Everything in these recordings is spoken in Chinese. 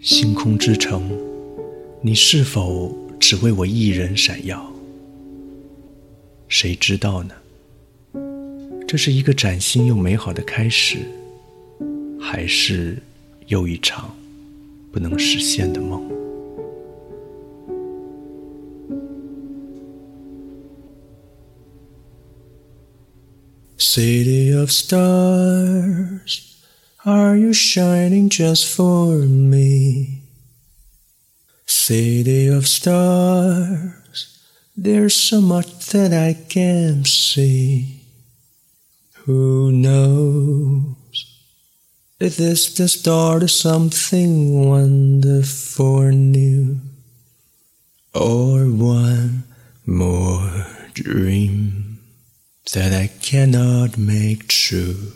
星空之城，你是否只为我一人闪耀？谁知道呢？这是一个崭新又美好的开始，还是又一场不能实现的梦？City of stars, are you shining just for me? City of stars, there's so much that I can't see. Who knows if this the start of something wonderful new, or one more dream? That I cannot make true。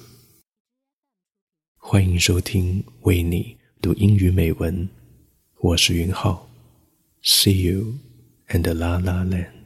欢迎收听为你读英语美文，我是云浩。See you and La La Land。